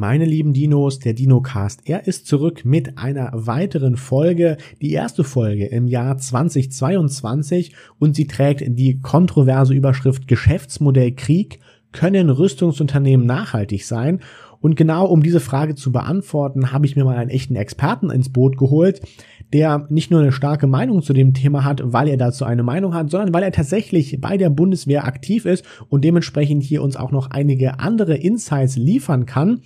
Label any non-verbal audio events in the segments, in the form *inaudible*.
Meine lieben Dinos, der DinoCast, er ist zurück mit einer weiteren Folge, die erste Folge im Jahr 2022 und sie trägt die kontroverse Überschrift Geschäftsmodell Krieg. Können Rüstungsunternehmen nachhaltig sein? Und genau um diese Frage zu beantworten, habe ich mir mal einen echten Experten ins Boot geholt, der nicht nur eine starke Meinung zu dem Thema hat, weil er dazu eine Meinung hat, sondern weil er tatsächlich bei der Bundeswehr aktiv ist und dementsprechend hier uns auch noch einige andere Insights liefern kann.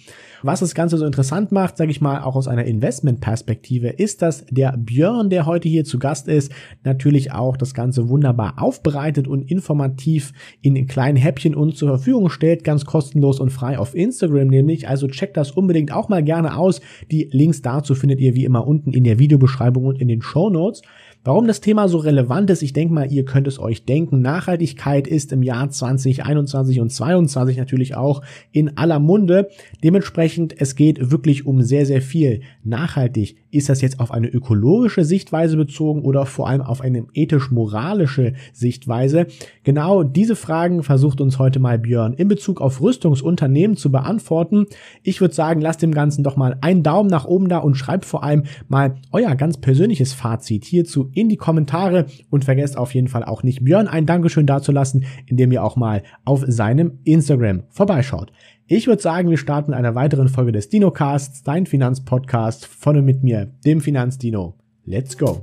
Was das Ganze so interessant macht, sage ich mal, auch aus einer Investmentperspektive, ist, dass der Björn, der heute hier zu Gast ist, natürlich auch das Ganze wunderbar aufbereitet und informativ in kleinen Häppchen uns zur Verfügung stellt, ganz kostenlos und frei auf Instagram nämlich. Also checkt das unbedingt auch mal gerne aus. Die Links dazu findet ihr wie immer unten in der Videobeschreibung und in den Show Notes. Warum das Thema so relevant ist, ich denke mal, ihr könnt es euch denken. Nachhaltigkeit ist im Jahr 2021 und 2022 natürlich auch in aller Munde. Dementsprechend, es geht wirklich um sehr, sehr viel. Nachhaltig, ist das jetzt auf eine ökologische Sichtweise bezogen oder vor allem auf eine ethisch-moralische Sichtweise? Genau diese Fragen versucht uns heute mal Björn in Bezug auf Rüstungsunternehmen zu beantworten. Ich würde sagen, lasst dem Ganzen doch mal einen Daumen nach oben da und schreibt vor allem mal euer ganz persönliches Fazit hierzu in die Kommentare und vergesst auf jeden Fall auch nicht, Björn ein Dankeschön dazulassen, indem ihr auch mal auf seinem Instagram vorbeischaut. Ich würde sagen, wir starten mit einer weiteren Folge des DinoCasts, dein Finanzpodcast von und mit mir, dem Finanzdino. Let's go!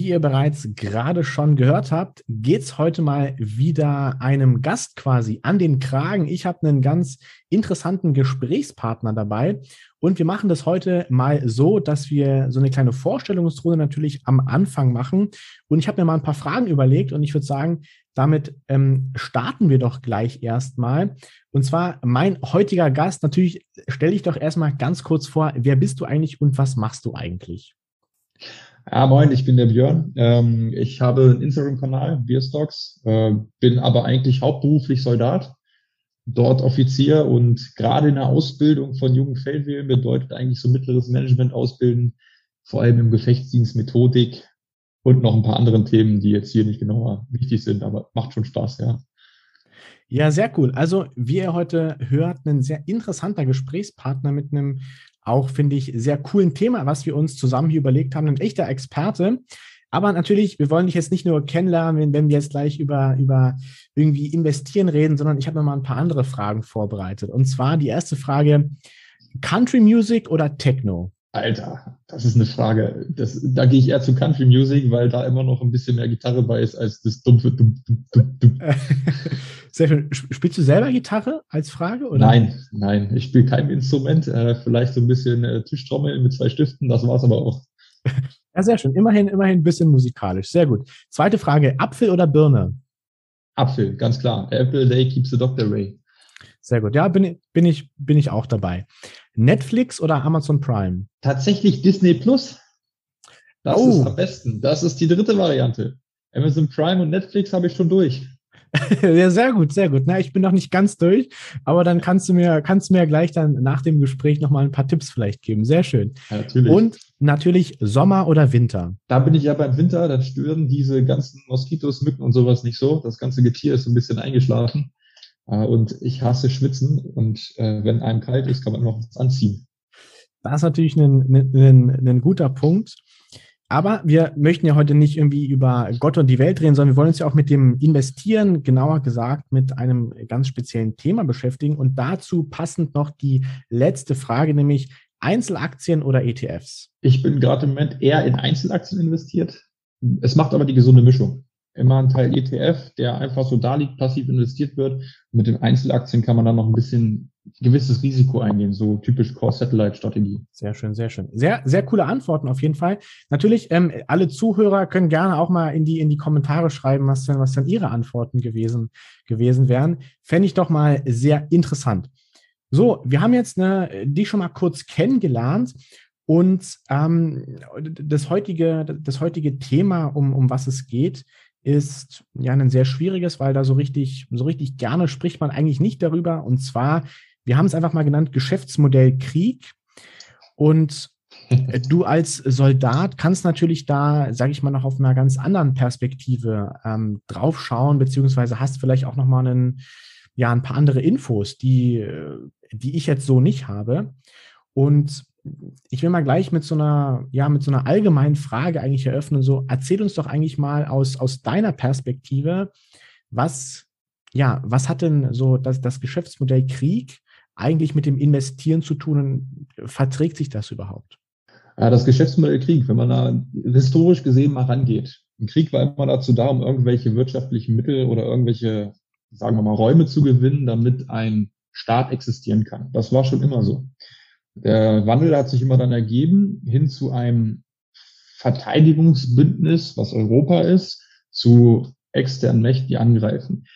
Wie ihr bereits gerade schon gehört habt, geht's heute mal wieder einem Gast quasi an den Kragen. Ich habe einen ganz interessanten Gesprächspartner dabei und wir machen das heute mal so, dass wir so eine kleine Vorstellungsrunde natürlich am Anfang machen. Und ich habe mir mal ein paar Fragen überlegt und ich würde sagen, damit ähm, starten wir doch gleich erstmal. Und zwar mein heutiger Gast, natürlich stelle ich doch erstmal ganz kurz vor, wer bist du eigentlich und was machst du eigentlich? Ja, moin, ich bin der Björn. Ähm, ich habe einen Instagram-Kanal, Beerstocks, äh, bin aber eigentlich hauptberuflich Soldat, dort Offizier und gerade in der Ausbildung von jungen Feldwählen bedeutet eigentlich so mittleres Management ausbilden, vor allem im Gefechtsdienst, Methodik und noch ein paar anderen Themen, die jetzt hier nicht genauer wichtig sind, aber macht schon Spaß, ja. Ja, sehr cool. Also, wie ihr heute hört, ein sehr interessanter Gesprächspartner mit einem auch, finde ich, sehr coolen Thema, was wir uns zusammen hier überlegt haben. Ein echter Experte. Aber natürlich, wir wollen dich jetzt nicht nur kennenlernen, wenn wir jetzt gleich über, über irgendwie investieren reden, sondern ich habe noch mal ein paar andere Fragen vorbereitet. Und zwar die erste Frage, Country Music oder Techno? Alter, das ist eine Frage. Das, da gehe ich eher zu Country Music, weil da immer noch ein bisschen mehr Gitarre bei ist als das dumpfe. Dumm, dumm, dumm, dumm. *laughs* Sehr schön. Spielst du selber Gitarre als Frage? Oder? Nein, nein. Ich spiele kein Instrument. Äh, vielleicht so ein bisschen äh, Tischtrommel mit zwei Stiften. Das war's aber auch. *laughs* Ja, sehr schön. Immerhin, immerhin ein bisschen musikalisch. Sehr gut. Zweite Frage. Apfel oder Birne? Apfel, ganz klar. Apple Day keeps the doctor away. Sehr gut. Ja, bin, bin, ich, bin ich auch dabei. Netflix oder Amazon Prime? Tatsächlich Disney Plus. Das oh. ist am besten. Das ist die dritte Variante. Amazon Prime und Netflix habe ich schon durch. *laughs* ja, sehr gut, sehr gut. Na, ich bin noch nicht ganz durch, aber dann kannst du mir, kannst du mir gleich dann nach dem Gespräch nochmal ein paar Tipps vielleicht geben. Sehr schön. Ja, natürlich. Und natürlich Sommer oder Winter. Da bin ich ja beim Winter, dann stören diese ganzen Moskitos, Mücken und sowas nicht so. Das ganze Getier ist ein bisschen eingeschlafen. Äh, und ich hasse Schwitzen. Und äh, wenn einem kalt ist, kann man noch was anziehen. Das ist natürlich ein, ein, ein guter Punkt. Aber wir möchten ja heute nicht irgendwie über Gott und die Welt reden, sondern wir wollen uns ja auch mit dem Investieren, genauer gesagt, mit einem ganz speziellen Thema beschäftigen. Und dazu passend noch die letzte Frage, nämlich Einzelaktien oder ETFs? Ich bin gerade im Moment eher in Einzelaktien investiert. Es macht aber die gesunde Mischung immer ein Teil ETF, der einfach so da liegt, passiv investiert wird. mit den Einzelaktien kann man dann noch ein bisschen gewisses Risiko eingehen, so typisch Core-Satellite-Strategie. Sehr schön, sehr schön. Sehr, sehr coole Antworten auf jeden Fall. Natürlich, ähm, alle Zuhörer können gerne auch mal in die, in die Kommentare schreiben, was denn, was denn ihre Antworten gewesen, gewesen wären. Fände ich doch mal sehr interessant. So, wir haben jetzt eine, die schon mal kurz kennengelernt und ähm, das, heutige, das heutige Thema, um, um was es geht, ist ja ein sehr schwieriges, weil da so richtig, so richtig gerne spricht man eigentlich nicht darüber. Und zwar, wir haben es einfach mal genannt, Geschäftsmodell Krieg. Und Du als Soldat kannst natürlich da, sage ich mal, noch auf einer ganz anderen Perspektive ähm, draufschauen, beziehungsweise hast vielleicht auch noch mal einen, ja, ein paar andere Infos, die, die ich jetzt so nicht habe. Und ich will mal gleich mit so einer, ja, mit so einer allgemeinen Frage eigentlich eröffnen. So, erzähl uns doch eigentlich mal aus, aus deiner Perspektive, was, ja, was hat denn so das, das Geschäftsmodell Krieg eigentlich mit dem Investieren zu tun und verträgt sich das überhaupt? Ja, das Geschäftsmodell Krieg, wenn man da historisch gesehen mal rangeht. Ein Krieg war immer dazu da, um irgendwelche wirtschaftlichen Mittel oder irgendwelche, sagen wir mal, Räume zu gewinnen, damit ein Staat existieren kann. Das war schon immer so. Der Wandel hat sich immer dann ergeben hin zu einem Verteidigungsbündnis, was Europa ist, zu externen Mächten, die angreifen.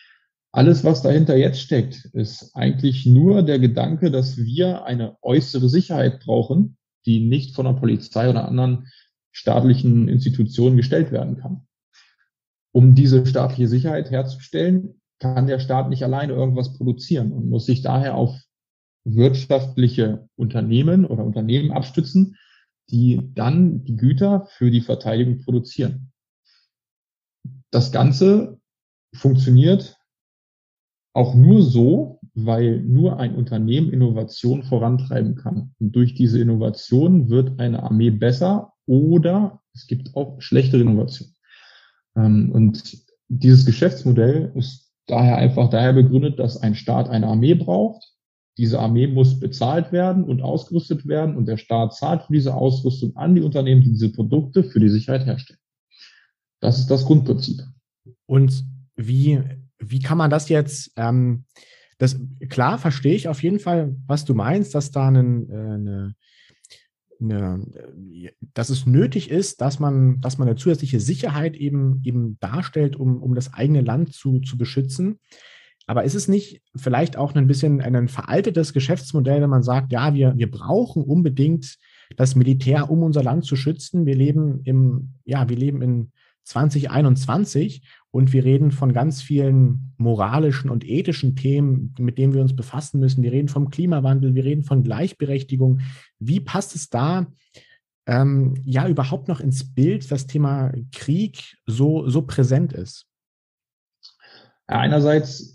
Alles, was dahinter jetzt steckt, ist eigentlich nur der Gedanke, dass wir eine äußere Sicherheit brauchen, die nicht von der Polizei oder anderen staatlichen Institutionen gestellt werden kann. Um diese staatliche Sicherheit herzustellen, kann der Staat nicht alleine irgendwas produzieren und muss sich daher auf wirtschaftliche Unternehmen oder Unternehmen abstützen, die dann die Güter für die Verteidigung produzieren. Das Ganze funktioniert auch nur so, weil nur ein Unternehmen Innovation vorantreiben kann. Und durch diese Innovation wird eine Armee besser oder es gibt auch schlechtere Innovation. Ähm, und dieses Geschäftsmodell ist daher einfach daher begründet, dass ein Staat eine Armee braucht diese Armee muss bezahlt werden und ausgerüstet werden und der Staat zahlt für diese Ausrüstung an die Unternehmen, die diese Produkte für die Sicherheit herstellen. Das ist das Grundprinzip. Und wie, wie kann man das jetzt, ähm, das, klar verstehe ich auf jeden Fall, was du meinst, dass da einen, äh, eine, eine, dass es nötig ist, dass man, dass man eine zusätzliche Sicherheit eben, eben darstellt, um, um das eigene Land zu, zu beschützen. Aber ist es nicht vielleicht auch ein bisschen ein veraltetes Geschäftsmodell, wenn man sagt, ja, wir, wir brauchen unbedingt das Militär, um unser Land zu schützen. Wir leben im, ja, wir leben in 2021 und wir reden von ganz vielen moralischen und ethischen Themen, mit denen wir uns befassen müssen. Wir reden vom Klimawandel, wir reden von Gleichberechtigung. Wie passt es da ähm, ja überhaupt noch ins Bild, das Thema Krieg so, so präsent ist? Einerseits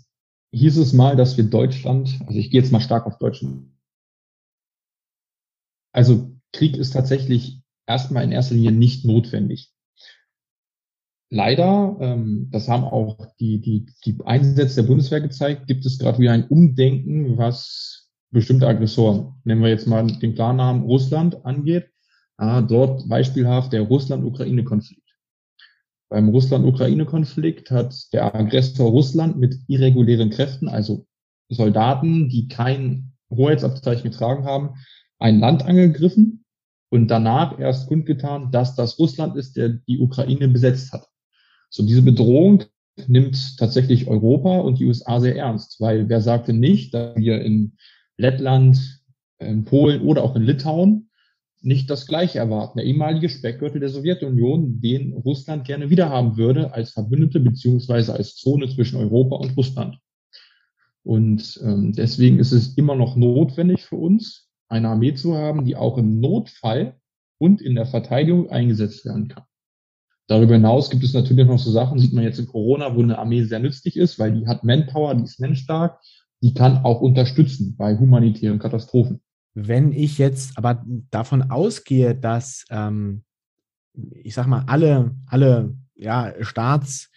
hieß es mal, dass wir Deutschland, also ich gehe jetzt mal stark auf Deutschland, also Krieg ist tatsächlich erstmal in erster Linie nicht notwendig. Leider, ähm, das haben auch die, die, die Einsätze der Bundeswehr gezeigt, gibt es gerade wieder ein Umdenken, was bestimmte Aggressoren, nehmen wir jetzt mal den Klarnamen Russland angeht. Ah, dort beispielhaft der Russland-Ukraine-Konflikt. Beim Russland-Ukraine-Konflikt hat der Aggressor Russland mit irregulären Kräften, also Soldaten, die kein Hoheitsabzeichen getragen haben, ein Land angegriffen und danach erst kundgetan, dass das Russland ist, der die Ukraine besetzt hat. So diese Bedrohung nimmt tatsächlich Europa und die USA sehr ernst, weil wer sagte nicht, dass wir in Lettland, in Polen oder auch in Litauen nicht das Gleiche erwarten. Der ehemalige Speckgürtel der Sowjetunion, den Russland gerne wiederhaben würde als Verbündete beziehungsweise als Zone zwischen Europa und Russland. Und ähm, deswegen ist es immer noch notwendig für uns, eine Armee zu haben, die auch im Notfall und in der Verteidigung eingesetzt werden kann. Darüber hinaus gibt es natürlich noch so Sachen, sieht man jetzt in Corona, wo eine Armee sehr nützlich ist, weil die hat Manpower, die ist menschstark, die kann auch unterstützen bei humanitären Katastrophen. Wenn ich jetzt aber davon ausgehe, dass, ähm, ich sag mal, alle, alle ja, Staats-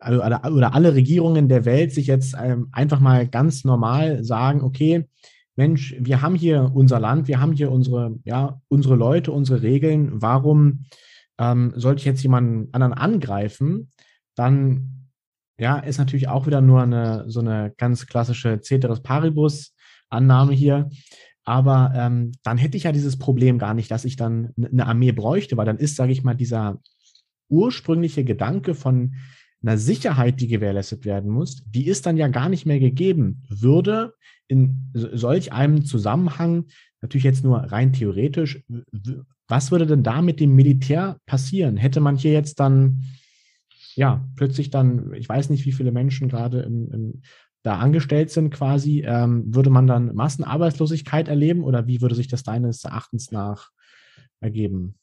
also, oder alle Regierungen der Welt sich jetzt ähm, einfach mal ganz normal sagen, okay, Mensch, wir haben hier unser Land, wir haben hier unsere, ja, unsere Leute, unsere Regeln, warum ähm, sollte ich jetzt jemanden anderen angreifen? Dann ja, ist natürlich auch wieder nur eine so eine ganz klassische Ceteris Paribus Annahme hier. Aber ähm, dann hätte ich ja dieses Problem gar nicht, dass ich dann eine Armee bräuchte, weil dann ist, sage ich mal, dieser ursprüngliche Gedanke von einer Sicherheit, die gewährleistet werden muss, die ist dann ja gar nicht mehr gegeben. Würde in solch einem Zusammenhang, natürlich jetzt nur rein theoretisch, was würde denn da mit dem Militär passieren? Hätte man hier jetzt dann, ja, plötzlich dann, ich weiß nicht, wie viele Menschen gerade im, im da angestellt sind quasi, ähm, würde man dann Massenarbeitslosigkeit erleben oder wie würde sich das deines Erachtens nach ergeben?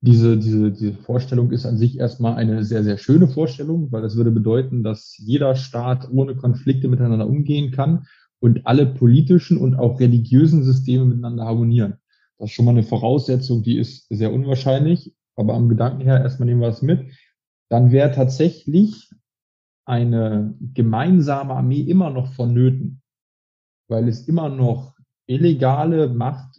Diese, diese, diese Vorstellung ist an sich erstmal eine sehr, sehr schöne Vorstellung, weil das würde bedeuten, dass jeder Staat ohne Konflikte miteinander umgehen kann und alle politischen und auch religiösen Systeme miteinander harmonieren. Das ist schon mal eine Voraussetzung, die ist sehr unwahrscheinlich, aber am Gedanken her erstmal nehmen wir es mit. Dann wäre tatsächlich eine gemeinsame Armee immer noch vonnöten, weil es immer noch illegale Macht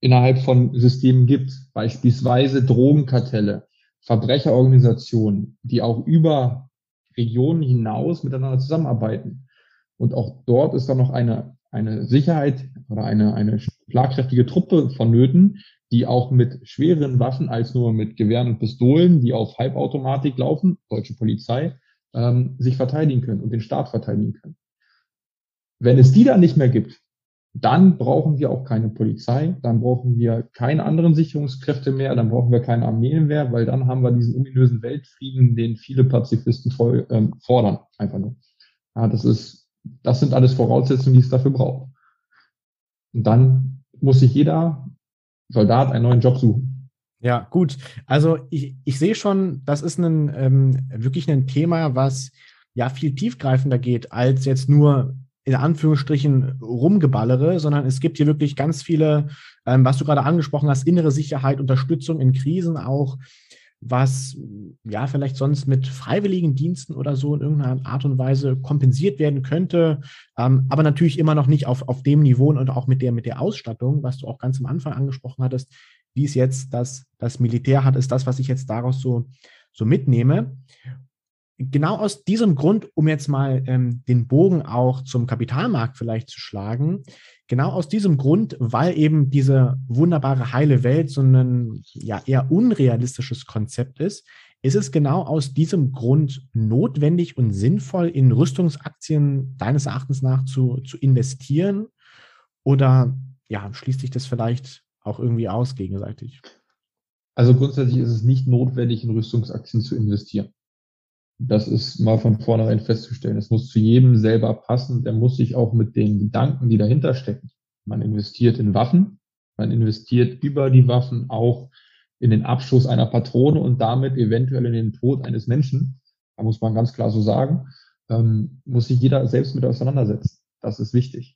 innerhalb von Systemen gibt, beispielsweise Drogenkartelle, Verbrecherorganisationen, die auch über Regionen hinaus miteinander zusammenarbeiten. Und auch dort ist dann noch eine, eine Sicherheit oder eine, eine schlagkräftige Truppe vonnöten, die auch mit schweren Waffen als nur mit Gewehren und Pistolen, die auf Halbautomatik laufen, deutsche Polizei, ähm, sich verteidigen können und den Staat verteidigen können. Wenn es die dann nicht mehr gibt, dann brauchen wir auch keine Polizei, dann brauchen wir keine anderen Sicherungskräfte mehr, dann brauchen wir keine Armeen mehr, weil dann haben wir diesen ominösen Weltfrieden, den viele Pazifisten voll, ähm, fordern, einfach nur. Ja, das ist, das sind alles Voraussetzungen, die es dafür braucht. Und dann muss sich jeder Soldat einen neuen Job suchen. Ja, gut. Also ich, ich sehe schon, das ist ein, ähm, wirklich ein Thema, was ja viel tiefgreifender geht, als jetzt nur in Anführungsstrichen rumgeballere, sondern es gibt hier wirklich ganz viele, ähm, was du gerade angesprochen hast, innere Sicherheit, Unterstützung in Krisen auch, was ja vielleicht sonst mit freiwilligen Diensten oder so in irgendeiner Art und Weise kompensiert werden könnte, ähm, aber natürlich immer noch nicht auf, auf dem Niveau und auch mit der, mit der Ausstattung, was du auch ganz am Anfang angesprochen hattest, wie es jetzt das, das Militär hat, ist das, was ich jetzt daraus so, so mitnehme genau aus diesem Grund, um jetzt mal ähm, den Bogen auch zum Kapitalmarkt vielleicht zu schlagen, genau aus diesem Grund, weil eben diese wunderbare heile Welt so ein ja eher unrealistisches Konzept ist, ist es genau aus diesem Grund notwendig und sinnvoll, in Rüstungsaktien deines Erachtens nach zu, zu investieren? Oder ja, schließt sich das vielleicht auch irgendwie aus gegenseitig? Also grundsätzlich ist es nicht notwendig, in Rüstungsaktien zu investieren. Das ist mal von vornherein festzustellen. Es muss zu jedem selber passen. Der muss sich auch mit den Gedanken, die dahinter stecken. Man investiert in Waffen. Man investiert über die Waffen auch in den Abschuss einer Patrone und damit eventuell in den Tod eines Menschen. Da muss man ganz klar so sagen. Ähm, muss sich jeder selbst mit auseinandersetzen. Das ist wichtig.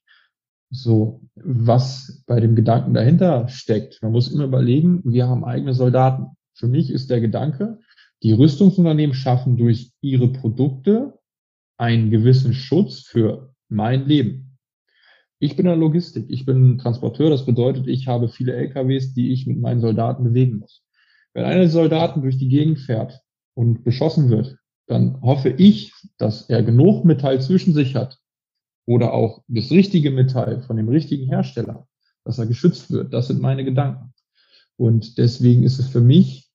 So, was bei dem Gedanken dahinter steckt. Man muss immer überlegen, wir haben eigene Soldaten. Für mich ist der Gedanke, die Rüstungsunternehmen schaffen durch ihre Produkte einen gewissen Schutz für mein Leben. Ich bin in der Logistik, ich bin Transporteur, das bedeutet, ich habe viele LKWs, die ich mit meinen Soldaten bewegen muss. Wenn einer der Soldaten durch die Gegend fährt und beschossen wird, dann hoffe ich, dass er genug Metall zwischen sich hat oder auch das richtige Metall von dem richtigen Hersteller, dass er geschützt wird. Das sind meine Gedanken. Und deswegen ist es für mich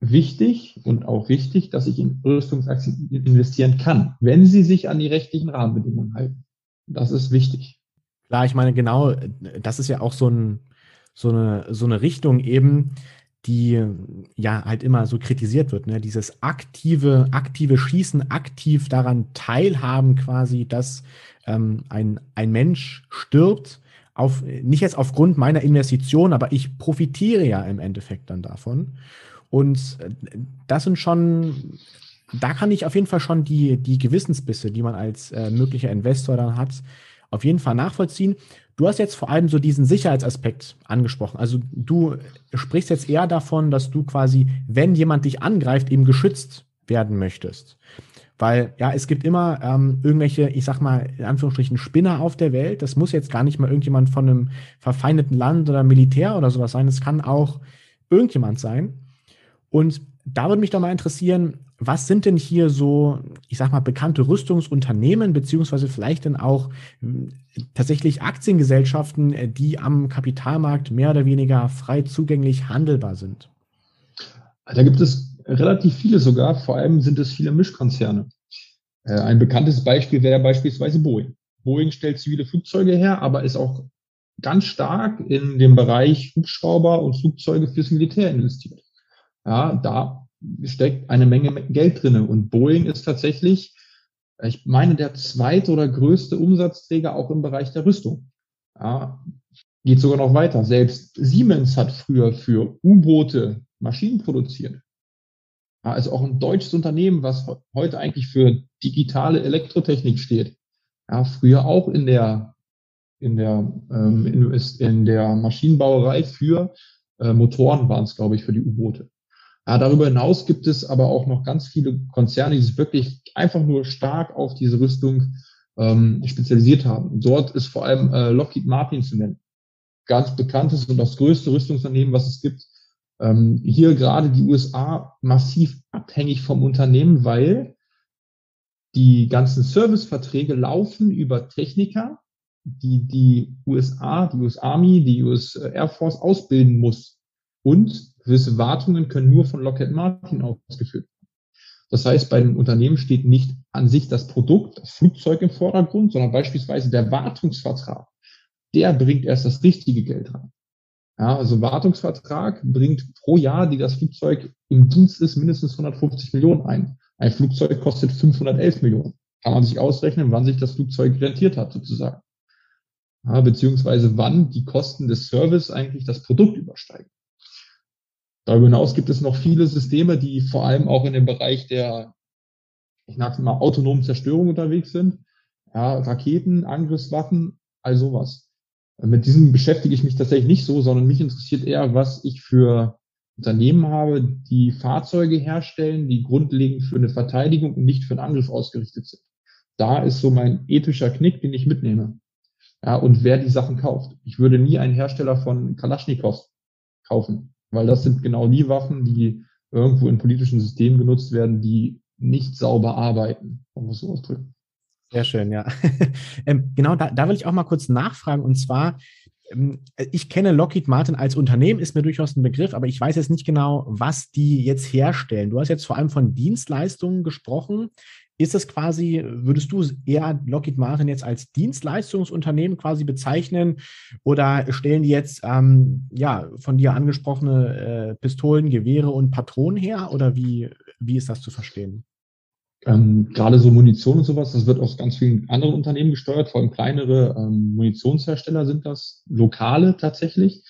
wichtig und auch richtig, dass ich in Rüstungsaktien investieren kann, wenn sie sich an die rechtlichen Rahmenbedingungen halten. Das ist wichtig. Klar, ich meine, genau, das ist ja auch so, ein, so, eine, so eine Richtung eben, die ja halt immer so kritisiert wird, ne? Dieses aktive, aktive Schießen, aktiv daran teilhaben, quasi, dass ähm, ein, ein Mensch stirbt, auf, nicht jetzt aufgrund meiner Investition, aber ich profitiere ja im Endeffekt dann davon. Und äh, das sind schon, da kann ich auf jeden Fall schon die, die Gewissensbisse, die man als äh, möglicher Investor dann hat, auf jeden Fall nachvollziehen. Du hast jetzt vor allem so diesen Sicherheitsaspekt angesprochen. Also du sprichst jetzt eher davon, dass du quasi, wenn jemand dich angreift, eben geschützt werden möchtest. Weil ja, es gibt immer ähm, irgendwelche, ich sag mal, in Anführungsstrichen Spinner auf der Welt. Das muss jetzt gar nicht mal irgendjemand von einem verfeindeten Land oder Militär oder sowas sein. Es kann auch irgendjemand sein. Und da würde mich doch mal interessieren, was sind denn hier so, ich sag mal, bekannte Rüstungsunternehmen, beziehungsweise vielleicht dann auch äh, tatsächlich Aktiengesellschaften, äh, die am Kapitalmarkt mehr oder weniger frei zugänglich handelbar sind? Da gibt es relativ viele sogar, vor allem sind es viele Mischkonzerne. Äh, ein bekanntes Beispiel wäre beispielsweise Boeing. Boeing stellt zivile Flugzeuge her, aber ist auch ganz stark in dem Bereich Hubschrauber und Flugzeuge fürs Militär investiert. Ja, da steckt eine Menge Geld drinne. Und Boeing ist tatsächlich, ich meine, der zweite oder größte Umsatzträger auch im Bereich der Rüstung. Ja, geht sogar noch weiter. Selbst Siemens hat früher für U-Boote Maschinen produziert. Ja, ist auch ein deutsches Unternehmen, was heute eigentlich für digitale Elektrotechnik steht. Ja, früher auch in der in der ähm, in, in der Maschinenbauerei für äh, Motoren waren es, glaube ich, für die U-Boote. Ja, darüber hinaus gibt es aber auch noch ganz viele Konzerne, die sich wirklich einfach nur stark auf diese Rüstung ähm, spezialisiert haben. Dort ist vor allem äh, Lockheed Martin zu nennen. Ganz bekanntes und das größte Rüstungsunternehmen, was es gibt. Ähm, hier gerade die USA massiv abhängig vom Unternehmen, weil die ganzen Serviceverträge laufen über Techniker, die die USA, die US Army, die US Air Force ausbilden muss. Und gewisse Wartungen können nur von Lockheed Martin ausgeführt werden. Das heißt, bei dem Unternehmen steht nicht an sich das Produkt, das Flugzeug im Vordergrund, sondern beispielsweise der Wartungsvertrag. Der bringt erst das richtige Geld rein. Ja, also Wartungsvertrag bringt pro Jahr, die das Flugzeug im Dienst ist, mindestens 150 Millionen ein. Ein Flugzeug kostet 511 Millionen. Kann man sich ausrechnen, wann sich das Flugzeug rentiert hat, sozusagen. Ja, beziehungsweise wann die Kosten des Service eigentlich das Produkt übersteigen. Darüber hinaus gibt es noch viele Systeme, die vor allem auch in dem Bereich der, ich es mal, autonomen Zerstörung unterwegs sind. Ja, Raketen, Angriffswaffen, all sowas. Mit diesem beschäftige ich mich tatsächlich nicht so, sondern mich interessiert eher, was ich für Unternehmen habe, die Fahrzeuge herstellen, die grundlegend für eine Verteidigung und nicht für einen Angriff ausgerichtet sind. Da ist so mein ethischer Knick, den ich mitnehme. Ja, und wer die Sachen kauft. Ich würde nie einen Hersteller von Kalaschnikow kaufen weil das sind genau die Waffen, die irgendwo in politischen Systemen genutzt werden, die nicht sauber arbeiten, um es so ausdrücken. Sehr schön, ja. *laughs* ähm, genau, da, da will ich auch mal kurz nachfragen. Und zwar, ähm, ich kenne Lockheed Martin als Unternehmen, ist mir durchaus ein Begriff, aber ich weiß jetzt nicht genau, was die jetzt herstellen. Du hast jetzt vor allem von Dienstleistungen gesprochen. Ist es quasi, würdest du eher Lockheed Martin jetzt als Dienstleistungsunternehmen quasi bezeichnen oder stellen die jetzt ähm, ja von dir angesprochene äh, Pistolen, Gewehre und Patronen her oder wie, wie ist das zu verstehen? Ähm, gerade so Munition und sowas, das wird aus ganz vielen anderen Unternehmen gesteuert, vor allem kleinere ähm, Munitionshersteller sind das, lokale tatsächlich.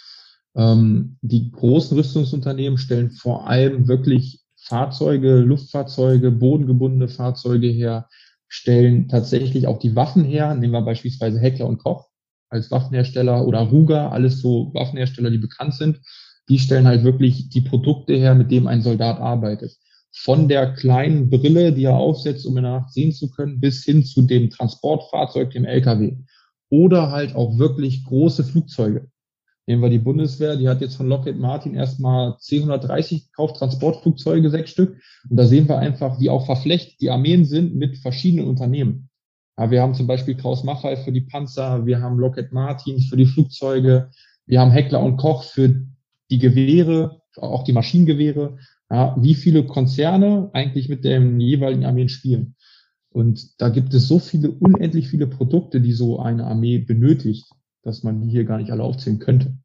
Ähm, die großen Rüstungsunternehmen stellen vor allem wirklich Fahrzeuge, Luftfahrzeuge, bodengebundene Fahrzeuge her, stellen tatsächlich auch die Waffen her. Nehmen wir beispielsweise Heckler und Koch als Waffenhersteller oder Ruger, alles so Waffenhersteller, die bekannt sind. Die stellen halt wirklich die Produkte her, mit denen ein Soldat arbeitet. Von der kleinen Brille, die er aufsetzt, um in der Nacht sehen zu können, bis hin zu dem Transportfahrzeug, dem LKW. Oder halt auch wirklich große Flugzeuge. Nehmen wir die Bundeswehr, die hat jetzt von Lockheed Martin erstmal C-130 gekauft, Transportflugzeuge, sechs Stück. Und da sehen wir einfach, wie auch verflechtet die Armeen sind mit verschiedenen Unternehmen. Ja, wir haben zum Beispiel Kraus Maffei für die Panzer, wir haben Lockheed Martin für die Flugzeuge, wir haben Heckler und Koch für die Gewehre, auch die Maschinengewehre. Ja, wie viele Konzerne eigentlich mit den jeweiligen Armeen spielen. Und da gibt es so viele, unendlich viele Produkte, die so eine Armee benötigt dass man die hier gar nicht alle aufzählen könnte.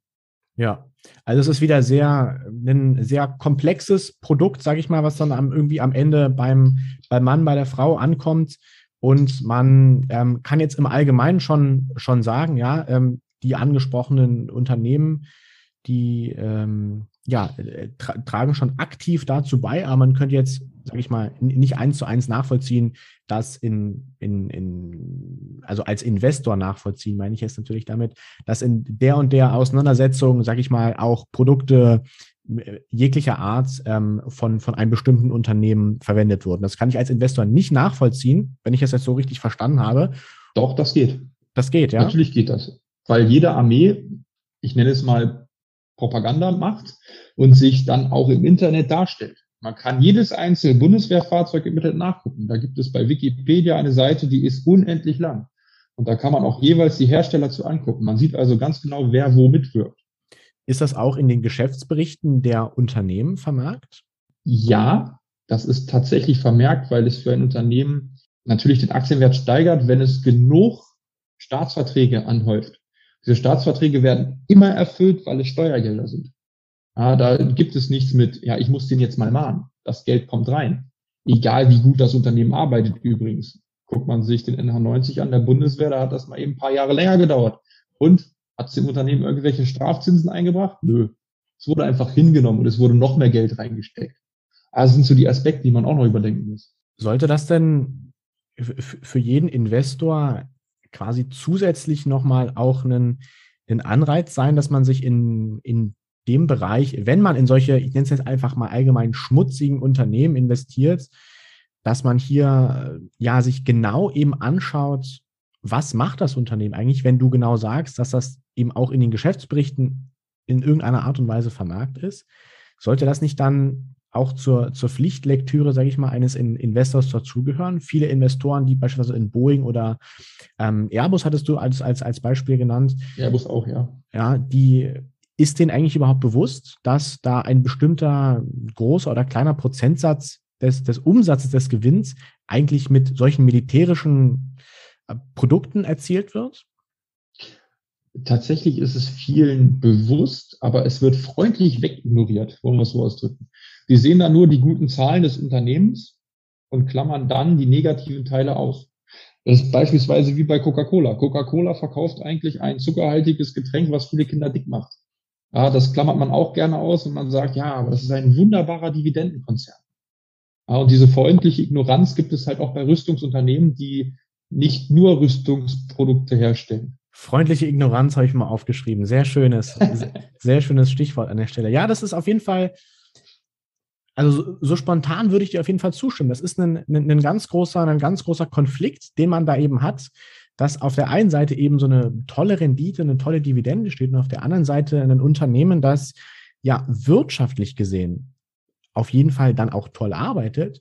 Ja, also es ist wieder sehr ein sehr komplexes Produkt, sage ich mal, was dann am, irgendwie am Ende beim, beim Mann, bei der Frau ankommt. Und man ähm, kann jetzt im Allgemeinen schon, schon sagen, ja, ähm, die angesprochenen Unternehmen, die ähm, ja, äh, tra tragen schon aktiv dazu bei, aber man könnte jetzt sage ich mal, nicht eins zu eins nachvollziehen, dass in, in, in, also als Investor nachvollziehen, meine ich jetzt natürlich damit, dass in der und der Auseinandersetzung, sage ich mal, auch Produkte äh, jeglicher Art ähm, von, von einem bestimmten Unternehmen verwendet wurden. Das kann ich als Investor nicht nachvollziehen, wenn ich das jetzt so richtig verstanden habe. Doch, das geht. Das geht, ja. Natürlich geht das. Weil jede Armee, ich nenne es mal Propaganda macht und sich dann auch im Internet darstellt. Man kann jedes einzelne Bundeswehrfahrzeug im Internet nachgucken. Da gibt es bei Wikipedia eine Seite, die ist unendlich lang. Und da kann man auch jeweils die Hersteller zu angucken. Man sieht also ganz genau, wer wo mitwirkt. Ist das auch in den Geschäftsberichten der Unternehmen vermerkt? Ja, das ist tatsächlich vermerkt, weil es für ein Unternehmen natürlich den Aktienwert steigert, wenn es genug Staatsverträge anhäuft. Diese Staatsverträge werden immer erfüllt, weil es Steuergelder sind. Ja, da gibt es nichts mit, ja, ich muss den jetzt mal mahnen. Das Geld kommt rein. Egal wie gut das Unternehmen arbeitet übrigens. Guckt man sich den NH90 an, der Bundeswehr, da hat das mal eben ein paar Jahre länger gedauert. Und Hat es dem Unternehmen irgendwelche Strafzinsen eingebracht? Nö. Es wurde einfach hingenommen und es wurde noch mehr Geld reingesteckt. Also sind so die Aspekte, die man auch noch überdenken muss. Sollte das denn für jeden Investor quasi zusätzlich nochmal auch einen, einen Anreiz sein, dass man sich in, in dem Bereich, wenn man in solche, ich nenne es jetzt einfach mal allgemein schmutzigen Unternehmen investiert, dass man hier ja sich genau eben anschaut, was macht das Unternehmen eigentlich, wenn du genau sagst, dass das eben auch in den Geschäftsberichten in irgendeiner Art und Weise vermerkt ist? Sollte das nicht dann auch zur, zur Pflichtlektüre, sage ich mal, eines in Investors dazugehören? Viele Investoren, die beispielsweise in Boeing oder ähm, Airbus hattest du als, als, als Beispiel genannt. Airbus auch, ja. Ja, die ist denen eigentlich überhaupt bewusst, dass da ein bestimmter großer oder kleiner Prozentsatz des, des Umsatzes des Gewinns eigentlich mit solchen militärischen äh, Produkten erzielt wird? Tatsächlich ist es vielen bewusst, aber es wird freundlich wegignoriert, wollen wir es so ausdrücken. Die sehen da nur die guten Zahlen des Unternehmens und klammern dann die negativen Teile aus. Das ist beispielsweise wie bei Coca-Cola. Coca-Cola verkauft eigentlich ein zuckerhaltiges Getränk, was viele Kinder dick macht. Ja, das klammert man auch gerne aus und man sagt, ja, aber das ist ein wunderbarer Dividendenkonzern. Ja, und diese freundliche Ignoranz gibt es halt auch bei Rüstungsunternehmen, die nicht nur Rüstungsprodukte herstellen. Freundliche Ignoranz habe ich mal aufgeschrieben. Sehr schönes, *laughs* sehr schönes Stichwort an der Stelle. Ja, das ist auf jeden Fall, also so, spontan würde ich dir auf jeden Fall zustimmen. Das ist ein, ein, ein, ganz großer, ein ganz großer Konflikt, den man da eben hat, dass auf der einen Seite eben so eine tolle Rendite, eine tolle Dividende steht und auf der anderen Seite ein Unternehmen, das ja wirtschaftlich gesehen auf jeden Fall dann auch toll arbeitet.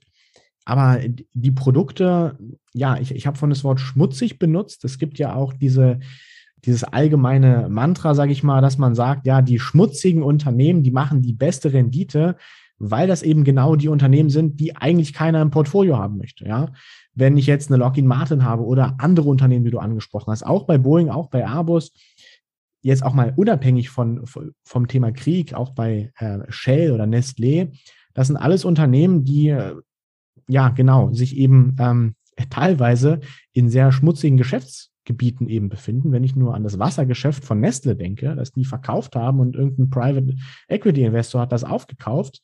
Aber die Produkte, ja, ich, ich habe von das Wort schmutzig benutzt. Es gibt ja auch diese, dieses allgemeine Mantra, sage ich mal, dass man sagt, ja, die schmutzigen Unternehmen, die machen die beste Rendite, weil das eben genau die Unternehmen sind, die eigentlich keiner im Portfolio haben möchte. Ja, wenn ich jetzt eine Lockheed Martin habe oder andere Unternehmen, die du angesprochen hast, auch bei Boeing, auch bei Airbus, jetzt auch mal unabhängig von, vom Thema Krieg, auch bei äh, Shell oder Nestlé, das sind alles Unternehmen, die äh, ja genau sich eben ähm, teilweise in sehr schmutzigen Geschäftsgebieten eben befinden. Wenn ich nur an das Wassergeschäft von Nestle denke, das die verkauft haben und irgendein Private Equity Investor hat das aufgekauft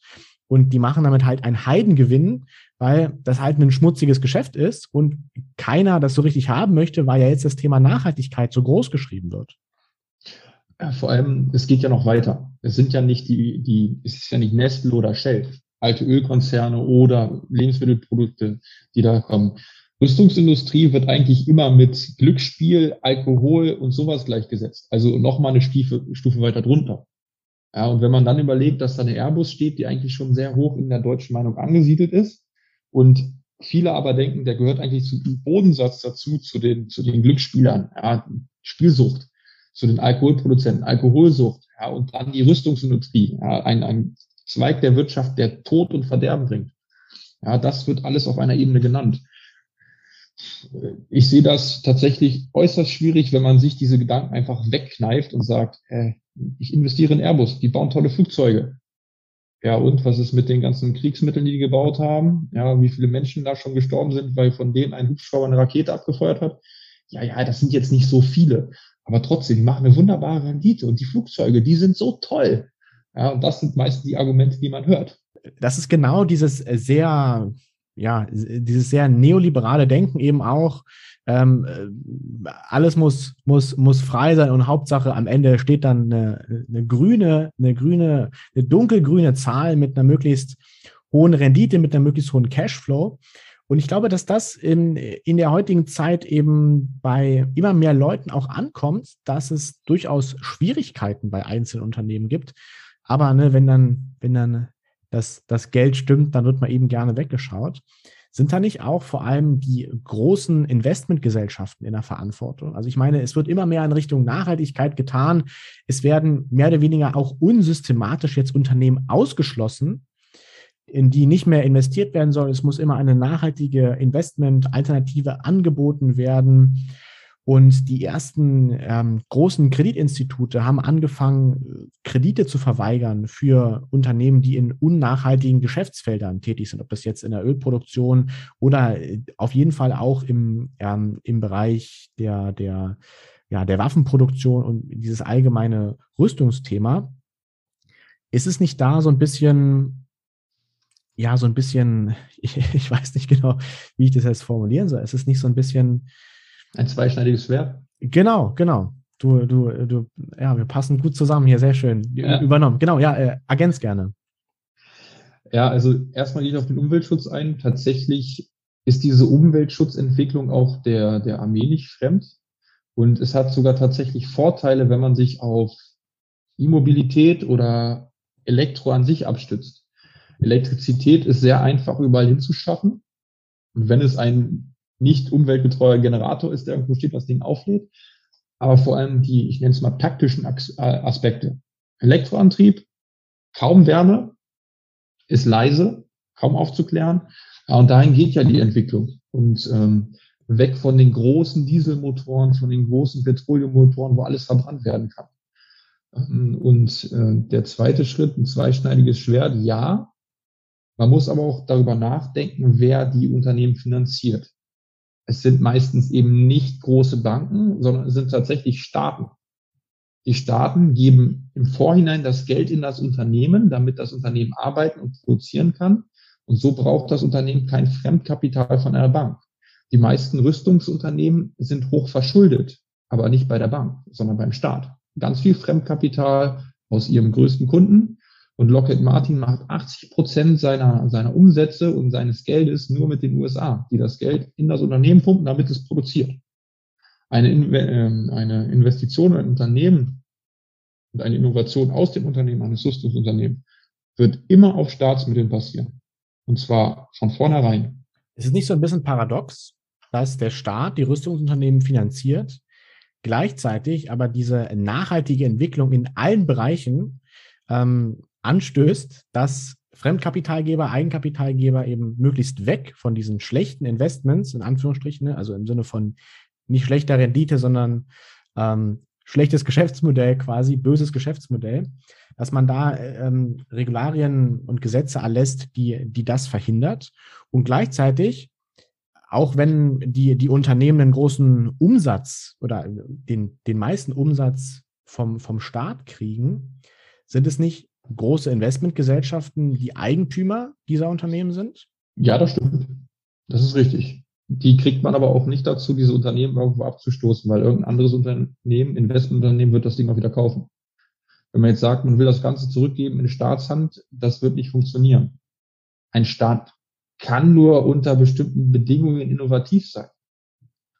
und die machen damit halt einen Heidengewinn, weil das halt ein schmutziges Geschäft ist und keiner das so richtig haben möchte, weil ja jetzt das Thema Nachhaltigkeit so groß geschrieben wird. Ja, vor allem, es geht ja noch weiter. Es sind ja nicht die, die, es ist ja nicht Nestle oder Shell, alte Ölkonzerne oder Lebensmittelprodukte, die da kommen. Rüstungsindustrie wird eigentlich immer mit Glücksspiel, Alkohol und sowas gleichgesetzt. Also nochmal eine Stufe, Stufe weiter drunter. Ja, und wenn man dann überlegt, dass da eine Airbus steht, die eigentlich schon sehr hoch in der deutschen Meinung angesiedelt ist und viele aber denken, der gehört eigentlich zum Bodensatz dazu, zu den, zu den Glücksspielern, ja, Spielsucht zu den Alkoholproduzenten, Alkoholsucht, ja, und dann die Rüstungsindustrie, ja, ein, ein Zweig der Wirtschaft, der Tod und Verderben bringt. Ja, das wird alles auf einer Ebene genannt. Ich sehe das tatsächlich äußerst schwierig, wenn man sich diese Gedanken einfach wegkneift und sagt, äh, ich investiere in Airbus, die bauen tolle Flugzeuge. Ja, und was ist mit den ganzen Kriegsmitteln, die die gebaut haben? Ja, wie viele Menschen da schon gestorben sind, weil von denen ein Hubschrauber eine Rakete abgefeuert hat? Ja, ja, das sind jetzt nicht so viele. Aber trotzdem, die machen eine wunderbare Rendite und die Flugzeuge, die sind so toll. Ja, und das sind meistens die Argumente, die man hört. Das ist genau dieses sehr, ja, dieses sehr neoliberale Denken eben auch. Ähm, alles muss, muss, muss frei sein und Hauptsache am Ende steht dann eine, eine grüne, eine grüne, eine dunkelgrüne Zahl mit einer möglichst hohen Rendite, mit einer möglichst hohen Cashflow. Und ich glaube, dass das in, in der heutigen Zeit eben bei immer mehr Leuten auch ankommt, dass es durchaus Schwierigkeiten bei einzelnen Unternehmen gibt. Aber ne, wenn dann, wenn dann das, das Geld stimmt, dann wird man eben gerne weggeschaut. Sind da nicht auch vor allem die großen Investmentgesellschaften in der Verantwortung? Also ich meine, es wird immer mehr in Richtung Nachhaltigkeit getan. Es werden mehr oder weniger auch unsystematisch jetzt Unternehmen ausgeschlossen, in die nicht mehr investiert werden soll. Es muss immer eine nachhaltige Investmentalternative angeboten werden. Und die ersten ähm, großen Kreditinstitute haben angefangen, Kredite zu verweigern für Unternehmen, die in unnachhaltigen Geschäftsfeldern tätig sind, ob das jetzt in der Ölproduktion oder äh, auf jeden Fall auch im, ähm, im Bereich der, der ja, der Waffenproduktion und dieses allgemeine Rüstungsthema. Ist es nicht da so ein bisschen, ja, so ein bisschen, *laughs* ich, ich weiß nicht genau, wie ich das jetzt formulieren soll. Ist es nicht so ein bisschen. Ein zweischneidiges Schwert? Genau, genau. Du, du, du, ja, wir passen gut zusammen hier, sehr schön. Ja. Übernommen. Genau, ja, äh, ergänzt gerne. Ja, also erstmal gehe ich auf den Umweltschutz ein. Tatsächlich ist diese Umweltschutzentwicklung auch der, der Armee nicht fremd. Und es hat sogar tatsächlich Vorteile, wenn man sich auf E-Mobilität oder Elektro an sich abstützt. Elektrizität ist sehr einfach überall hinzuschaffen. Und wenn es ein nicht umweltgetreuer Generator ist, der irgendwo steht, was Ding auflädt, aber vor allem die, ich nenne es mal taktischen äh, Aspekte. Elektroantrieb, kaum Wärme, ist leise, kaum aufzuklären. Und dahin geht ja die Entwicklung. Und ähm, weg von den großen Dieselmotoren, von den großen Petroleummotoren, wo alles verbrannt werden kann. Ähm, und äh, der zweite Schritt, ein zweischneidiges Schwert, ja. Man muss aber auch darüber nachdenken, wer die Unternehmen finanziert. Es sind meistens eben nicht große Banken, sondern es sind tatsächlich Staaten. Die Staaten geben im Vorhinein das Geld in das Unternehmen, damit das Unternehmen arbeiten und produzieren kann. Und so braucht das Unternehmen kein Fremdkapital von einer Bank. Die meisten Rüstungsunternehmen sind hoch verschuldet, aber nicht bei der Bank, sondern beim Staat. Ganz viel Fremdkapital aus ihrem größten Kunden. Und Lockheed Martin macht 80 Prozent seiner, seiner Umsätze und seines Geldes nur mit den USA, die das Geld in das Unternehmen pumpen, damit es produziert. Eine, äh, eine Investition in ein Unternehmen und eine Innovation aus dem Unternehmen, eines Rüstungsunternehmens, wird immer auf Staatsmitteln passieren. Und zwar von vornherein. Es ist nicht so ein bisschen paradox, dass der Staat die Rüstungsunternehmen finanziert, gleichzeitig aber diese nachhaltige Entwicklung in allen Bereichen ähm, anstößt, dass Fremdkapitalgeber, Eigenkapitalgeber eben möglichst weg von diesen schlechten Investments, in Anführungsstrichen, ne, also im Sinne von nicht schlechter Rendite, sondern ähm, schlechtes Geschäftsmodell quasi, böses Geschäftsmodell, dass man da ähm, Regularien und Gesetze erlässt, die, die das verhindert. Und gleichzeitig, auch wenn die, die Unternehmen einen großen Umsatz oder den, den meisten Umsatz vom, vom Staat kriegen, sind es nicht große Investmentgesellschaften die Eigentümer dieser Unternehmen sind? Ja, das stimmt. Das ist richtig. Die kriegt man aber auch nicht dazu, diese Unternehmen irgendwo abzustoßen, weil irgendein anderes Unternehmen, Investmentunternehmen, wird das Ding auch wieder kaufen. Wenn man jetzt sagt, man will das Ganze zurückgeben in Staatshand, das wird nicht funktionieren. Ein Staat kann nur unter bestimmten Bedingungen innovativ sein.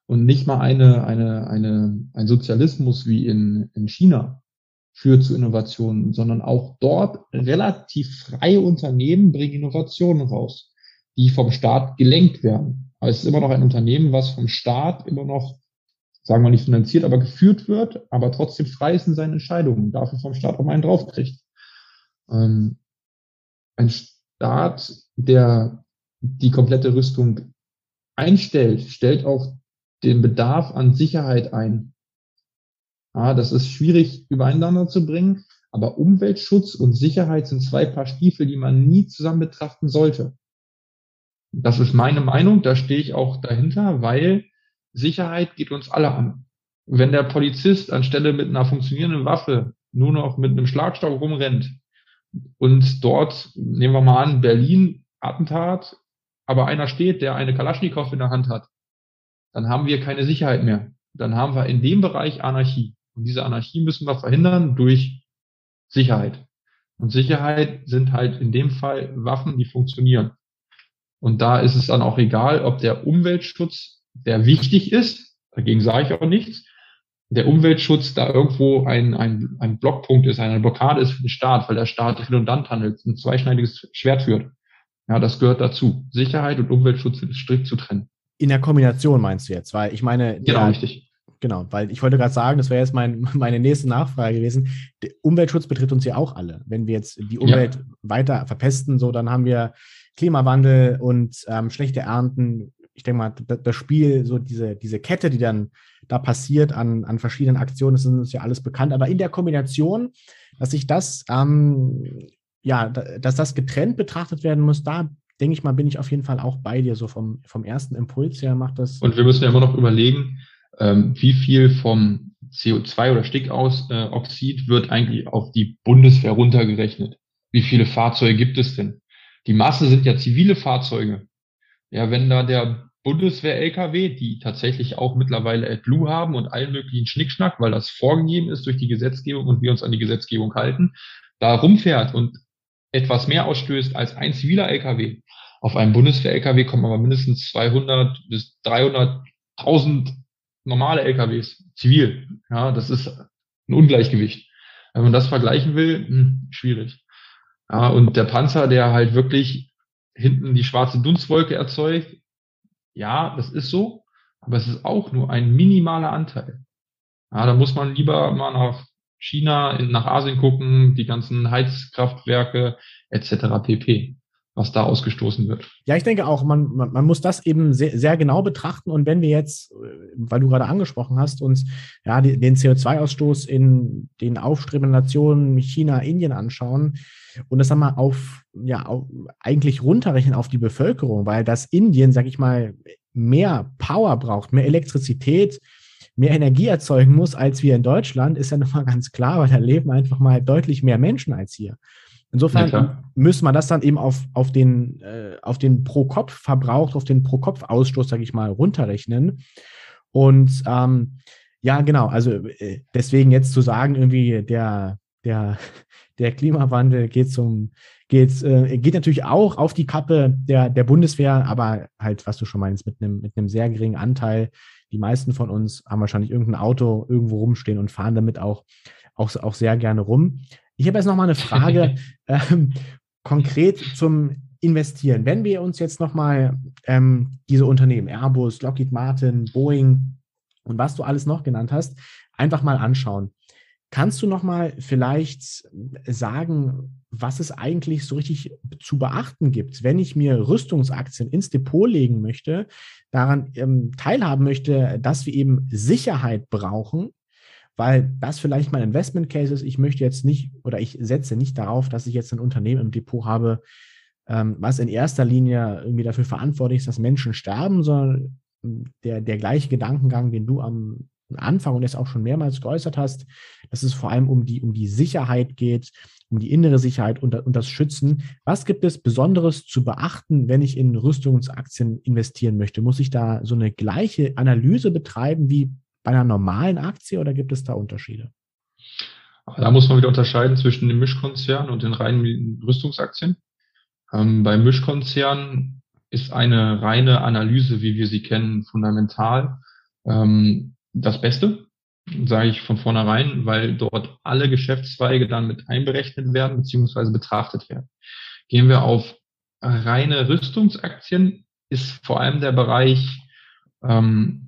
Und nicht mal eine, eine, eine, ein Sozialismus wie in, in China führt zu Innovationen, sondern auch dort relativ freie Unternehmen bringen Innovationen raus, die vom Staat gelenkt werden. Aber es ist immer noch ein Unternehmen, was vom Staat immer noch sagen wir nicht finanziert, aber geführt wird, aber trotzdem frei ist in seinen Entscheidungen, dafür vom Staat auch mal einen draufkriegt. Ähm, ein Staat, der die komplette Rüstung einstellt, stellt auch den Bedarf an Sicherheit ein. Ja, das ist schwierig übereinander zu bringen, aber Umweltschutz und Sicherheit sind zwei Paar Stiefel, die man nie zusammen betrachten sollte. Das ist meine Meinung, da stehe ich auch dahinter, weil Sicherheit geht uns alle an. Wenn der Polizist anstelle mit einer funktionierenden Waffe nur noch mit einem Schlagstock rumrennt und dort, nehmen wir mal an, Berlin, Attentat, aber einer steht, der eine Kalaschnikow in der Hand hat, dann haben wir keine Sicherheit mehr. Dann haben wir in dem Bereich Anarchie. Und diese Anarchie müssen wir verhindern durch Sicherheit. Und Sicherheit sind halt in dem Fall Waffen, die funktionieren. Und da ist es dann auch egal, ob der Umweltschutz der wichtig ist, dagegen sage ich auch nichts, der Umweltschutz da irgendwo ein, ein, ein Blockpunkt ist, eine Blockade ist für den Staat, weil der Staat redundant handelt, ein zweischneidiges Schwert führt. Ja, das gehört dazu. Sicherheit und Umweltschutz sind strikt zu trennen. In der Kombination meinst du jetzt, weil ich meine. Genau, der, richtig. Genau, weil ich wollte gerade sagen, das wäre jetzt mein, *laughs* meine nächste Nachfrage gewesen. Der Umweltschutz betrifft uns ja auch alle. Wenn wir jetzt die Umwelt ja. weiter verpesten, so, dann haben wir Klimawandel und ähm, schlechte Ernten, ich denke mal, das Spiel, so diese, diese Kette, die dann da passiert an, an verschiedenen Aktionen, das ist uns ja alles bekannt. Aber in der Kombination, dass sich das, ähm, ja, dass das getrennt betrachtet werden muss, da denke ich mal, bin ich auf jeden Fall auch bei dir, so vom, vom ersten Impuls her macht das. Und wir müssen ja immer noch überlegen, ähm, wie viel vom CO2 oder Stickoxid wird eigentlich auf die Bundeswehr runtergerechnet. Wie viele Fahrzeuge gibt es denn? Die Masse sind ja zivile Fahrzeuge. Ja, wenn da der Bundeswehr-LKW, die tatsächlich auch mittlerweile AdBlue haben und allen möglichen Schnickschnack, weil das vorgegeben ist durch die Gesetzgebung und wir uns an die Gesetzgebung halten, da rumfährt und etwas mehr ausstößt als ein ziviler LKW. Auf einem Bundeswehr-LKW kommen aber mindestens 200 bis 300.000 normale LKWs, zivil. Ja, das ist ein Ungleichgewicht. Wenn man das vergleichen will, hm, schwierig. Ja, und der Panzer, der halt wirklich hinten die schwarze Dunstwolke erzeugt, ja, das ist so, aber es ist auch nur ein minimaler Anteil. Ja, da muss man lieber mal nach China, nach Asien gucken, die ganzen Heizkraftwerke etc. pp was da ausgestoßen wird. Ja, ich denke auch, man, man, man muss das eben sehr, sehr, genau betrachten. Und wenn wir jetzt, weil du gerade angesprochen hast, uns ja den CO2-Ausstoß in den aufstrebenden Nationen China, Indien anschauen und das dann mal auf, ja, auf, eigentlich runterrechnen auf die Bevölkerung, weil das Indien, sag ich mal, mehr Power braucht, mehr Elektrizität, mehr Energie erzeugen muss als wir in Deutschland, ist ja nochmal ganz klar, weil da leben einfach mal deutlich mehr Menschen als hier. Insofern ja, müsste man das dann eben auf, auf den, äh, auf den Pro-Kopf-Verbrauch, auf den Pro-Kopf-Ausstoß, sage ich mal, runterrechnen. Und ähm, ja, genau, also äh, deswegen jetzt zu sagen, irgendwie der, der, *laughs* der Klimawandel geht zum, geht, äh, geht natürlich auch auf die Kappe der, der Bundeswehr, aber halt, was du schon meinst, mit einem, mit einem sehr geringen Anteil. Die meisten von uns haben wahrscheinlich irgendein Auto irgendwo rumstehen und fahren damit auch, auch, auch sehr gerne rum. Ich habe jetzt noch mal eine Frage *laughs* ähm, konkret zum Investieren. Wenn wir uns jetzt noch mal ähm, diese Unternehmen, Airbus, Lockheed Martin, Boeing und was du alles noch genannt hast, einfach mal anschauen. Kannst du noch mal vielleicht sagen, was es eigentlich so richtig zu beachten gibt, wenn ich mir Rüstungsaktien ins Depot legen möchte, daran ähm, teilhaben möchte, dass wir eben Sicherheit brauchen weil das vielleicht mein Investment Case ist. Ich möchte jetzt nicht oder ich setze nicht darauf, dass ich jetzt ein Unternehmen im Depot habe, ähm, was in erster Linie irgendwie dafür verantwortlich ist, dass Menschen sterben, sondern der, der gleiche Gedankengang, den du am Anfang und jetzt auch schon mehrmals geäußert hast, dass es vor allem um die, um die Sicherheit geht, um die innere Sicherheit und, und das Schützen. Was gibt es Besonderes zu beachten, wenn ich in Rüstungsaktien investieren möchte? Muss ich da so eine gleiche Analyse betreiben wie bei einer normalen Aktie oder gibt es da Unterschiede? Da muss man wieder unterscheiden zwischen dem Mischkonzern und den reinen Rüstungsaktien. Ähm, beim Mischkonzern ist eine reine Analyse, wie wir sie kennen, fundamental ähm, das Beste, sage ich von vornherein, weil dort alle Geschäftszweige dann mit einberechnet werden bzw. betrachtet werden. Gehen wir auf reine Rüstungsaktien, ist vor allem der Bereich ähm,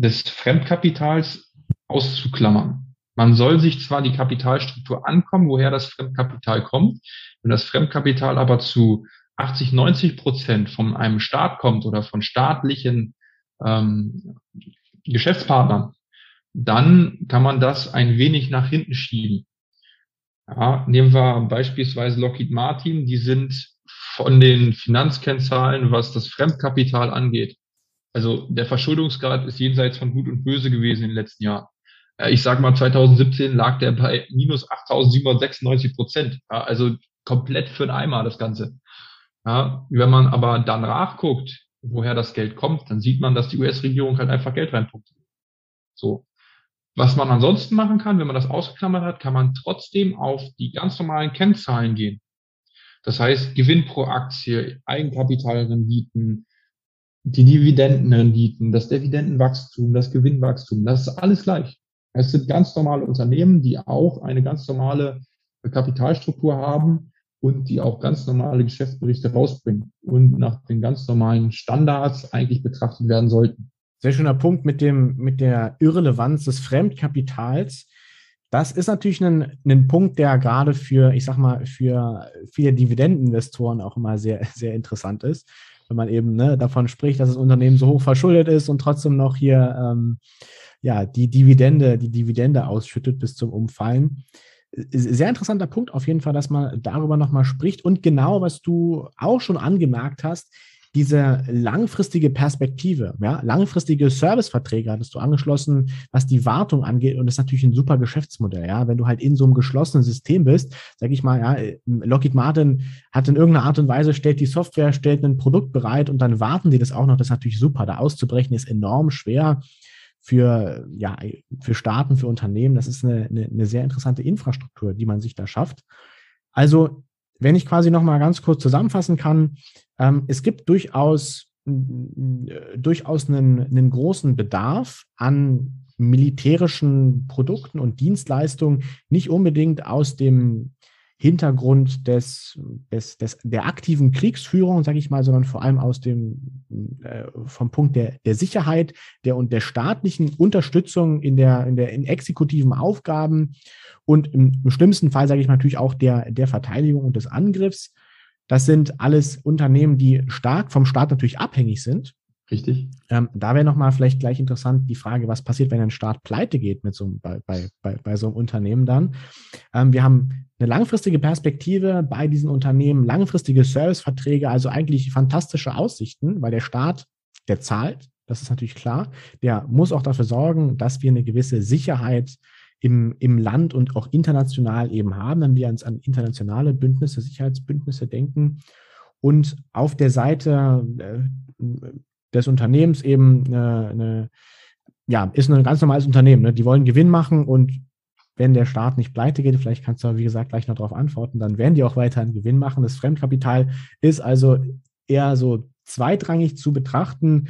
des Fremdkapitals auszuklammern. Man soll sich zwar die Kapitalstruktur ankommen, woher das Fremdkapital kommt. Wenn das Fremdkapital aber zu 80, 90 Prozent von einem Staat kommt oder von staatlichen ähm, Geschäftspartnern, dann kann man das ein wenig nach hinten schieben. Ja, nehmen wir beispielsweise Lockheed Martin, die sind von den Finanzkennzahlen, was das Fremdkapital angeht, also der Verschuldungsgrad ist jenseits von Gut und Böse gewesen in den letzten Jahren. Ich sage mal, 2017 lag der bei minus 8.796 Prozent. Also komplett für den Eimer das Ganze. Wenn man aber dann nachguckt, woher das Geld kommt, dann sieht man, dass die US-Regierung halt einfach Geld reinpumpt. So. Was man ansonsten machen kann, wenn man das ausgeklammert hat, kann man trotzdem auf die ganz normalen Kennzahlen gehen. Das heißt, Gewinn pro Aktie, Eigenkapitalrenditen, die Dividendenrenditen, das Dividendenwachstum, das Gewinnwachstum, das ist alles gleich. Es sind ganz normale Unternehmen, die auch eine ganz normale Kapitalstruktur haben und die auch ganz normale Geschäftsberichte rausbringen und nach den ganz normalen Standards eigentlich betrachtet werden sollten. Sehr schöner Punkt mit dem, mit der Irrelevanz des Fremdkapitals. Das ist natürlich ein, ein Punkt, der gerade für, ich sag mal, für viele Dividendeninvestoren auch immer sehr, sehr interessant ist wenn man eben ne, davon spricht, dass das Unternehmen so hoch verschuldet ist und trotzdem noch hier ähm, ja, die Dividende, die Dividende ausschüttet bis zum Umfallen. Sehr interessanter Punkt auf jeden Fall, dass man darüber nochmal spricht und genau, was du auch schon angemerkt hast, diese langfristige Perspektive, ja, langfristige Serviceverträge hattest du angeschlossen, was die Wartung angeht. Und das ist natürlich ein super Geschäftsmodell, ja. Wenn du halt in so einem geschlossenen System bist, sag ich mal, ja, Lockheed Martin hat in irgendeiner Art und Weise, stellt die Software, stellt ein Produkt bereit und dann warten die das auch noch. Das ist natürlich super. Da auszubrechen ist enorm schwer für, ja, für Staaten, für Unternehmen. Das ist eine, eine, eine sehr interessante Infrastruktur, die man sich da schafft. Also, wenn ich quasi noch mal ganz kurz zusammenfassen kann, ähm, es gibt durchaus, durchaus einen, einen großen Bedarf an militärischen Produkten und Dienstleistungen, nicht unbedingt aus dem Hintergrund des, des, des, der aktiven Kriegsführung, sage ich mal, sondern vor allem aus dem äh, vom Punkt der, der Sicherheit der und der staatlichen Unterstützung in der in der in exekutiven Aufgaben und im, im schlimmsten Fall sage ich natürlich auch der der Verteidigung und des Angriffs. Das sind alles Unternehmen, die stark vom Staat natürlich abhängig sind. Richtig. Ähm, da wäre nochmal vielleicht gleich interessant die Frage, was passiert, wenn ein Staat pleite geht mit so, bei, bei, bei, bei so einem Unternehmen dann. Ähm, wir haben eine langfristige Perspektive bei diesen Unternehmen, langfristige Serviceverträge, also eigentlich fantastische Aussichten, weil der Staat, der zahlt, das ist natürlich klar, der muss auch dafür sorgen, dass wir eine gewisse Sicherheit im, im Land und auch international eben haben, wenn wir uns an internationale Bündnisse, Sicherheitsbündnisse denken. Und auf der Seite äh, des Unternehmens eben eine, eine, ja, ist ein ganz normales Unternehmen. Ne? Die wollen Gewinn machen und wenn der Staat nicht pleite geht, vielleicht kannst du, wie gesagt, gleich noch darauf antworten, dann werden die auch weiterhin Gewinn machen. Das Fremdkapital ist also eher so zweitrangig zu betrachten.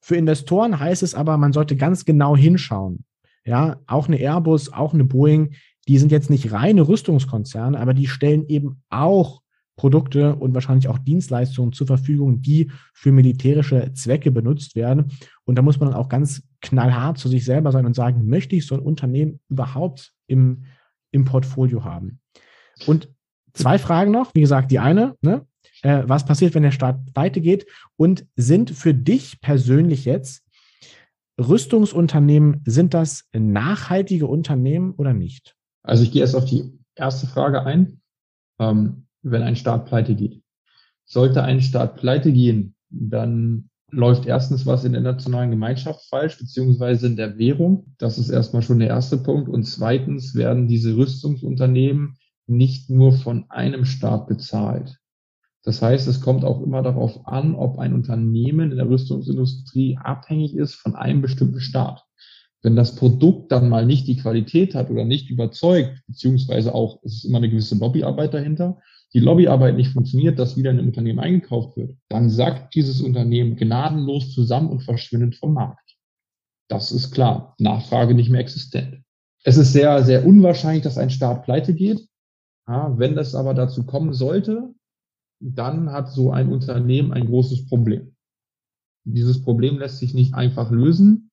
Für Investoren heißt es aber, man sollte ganz genau hinschauen. Ja, auch eine Airbus, auch eine Boeing, die sind jetzt nicht reine Rüstungskonzerne, aber die stellen eben auch Produkte und wahrscheinlich auch Dienstleistungen zur Verfügung, die für militärische Zwecke benutzt werden. Und da muss man dann auch ganz knallhart zu sich selber sein und sagen, möchte ich so ein Unternehmen überhaupt im, im Portfolio haben? Und zwei Fragen noch. Wie gesagt, die eine, ne? äh, was passiert, wenn der Staat weitergeht? Und sind für dich persönlich jetzt Rüstungsunternehmen, sind das nachhaltige Unternehmen oder nicht? Also ich gehe erst auf die erste Frage ein. Ähm, wenn ein Staat pleite geht. Sollte ein Staat pleite gehen, dann läuft erstens was in der nationalen Gemeinschaft falsch, beziehungsweise in der Währung. Das ist erstmal schon der erste Punkt. Und zweitens werden diese Rüstungsunternehmen nicht nur von einem Staat bezahlt. Das heißt, es kommt auch immer darauf an, ob ein Unternehmen in der Rüstungsindustrie abhängig ist von einem bestimmten Staat. Wenn das Produkt dann mal nicht die Qualität hat oder nicht überzeugt, beziehungsweise auch, es ist immer eine gewisse Lobbyarbeit dahinter, die Lobbyarbeit nicht funktioniert, dass wieder in einem Unternehmen eingekauft wird, dann sackt dieses Unternehmen gnadenlos zusammen und verschwindet vom Markt. Das ist klar. Nachfrage nicht mehr existent. Es ist sehr, sehr unwahrscheinlich, dass ein Staat pleite geht. Ja, wenn das aber dazu kommen sollte, dann hat so ein Unternehmen ein großes Problem. Dieses Problem lässt sich nicht einfach lösen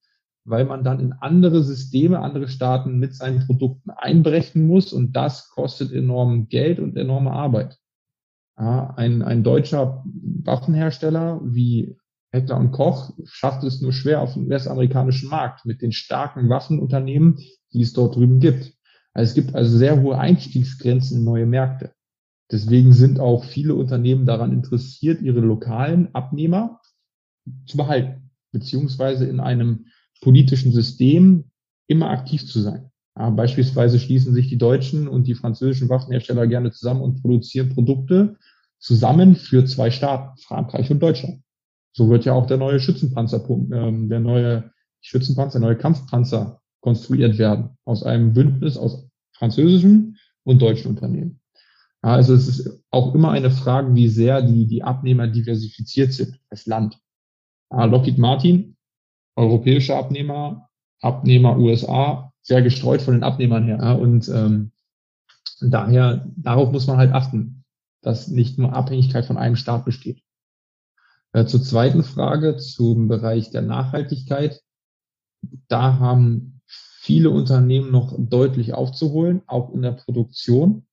weil man dann in andere Systeme, andere Staaten mit seinen Produkten einbrechen muss und das kostet enorm Geld und enorme Arbeit. Ja, ein, ein deutscher Waffenhersteller wie Heckler und Koch schafft es nur schwer auf den US-amerikanischen Markt mit den starken Waffenunternehmen, die es dort drüben gibt. Also es gibt also sehr hohe Einstiegsgrenzen in neue Märkte. Deswegen sind auch viele Unternehmen daran interessiert, ihre lokalen Abnehmer zu behalten, beziehungsweise in einem politischen System immer aktiv zu sein. Ja, beispielsweise schließen sich die deutschen und die französischen Waffenhersteller gerne zusammen und produzieren Produkte zusammen für zwei Staaten, Frankreich und Deutschland. So wird ja auch der neue Schützenpanzer, ähm, der neue Schützenpanzer, der neue Kampfpanzer konstruiert werden aus einem Bündnis aus französischen und deutschen Unternehmen. Also es ist auch immer eine Frage, wie sehr die, die Abnehmer diversifiziert sind als Land. Lockheed Martin europäische Abnehmer, Abnehmer USA, sehr gestreut von den Abnehmern her. Und ähm, daher, darauf muss man halt achten, dass nicht nur Abhängigkeit von einem Staat besteht. Äh, zur zweiten Frage, zum Bereich der Nachhaltigkeit. Da haben viele Unternehmen noch deutlich aufzuholen, auch in der Produktion.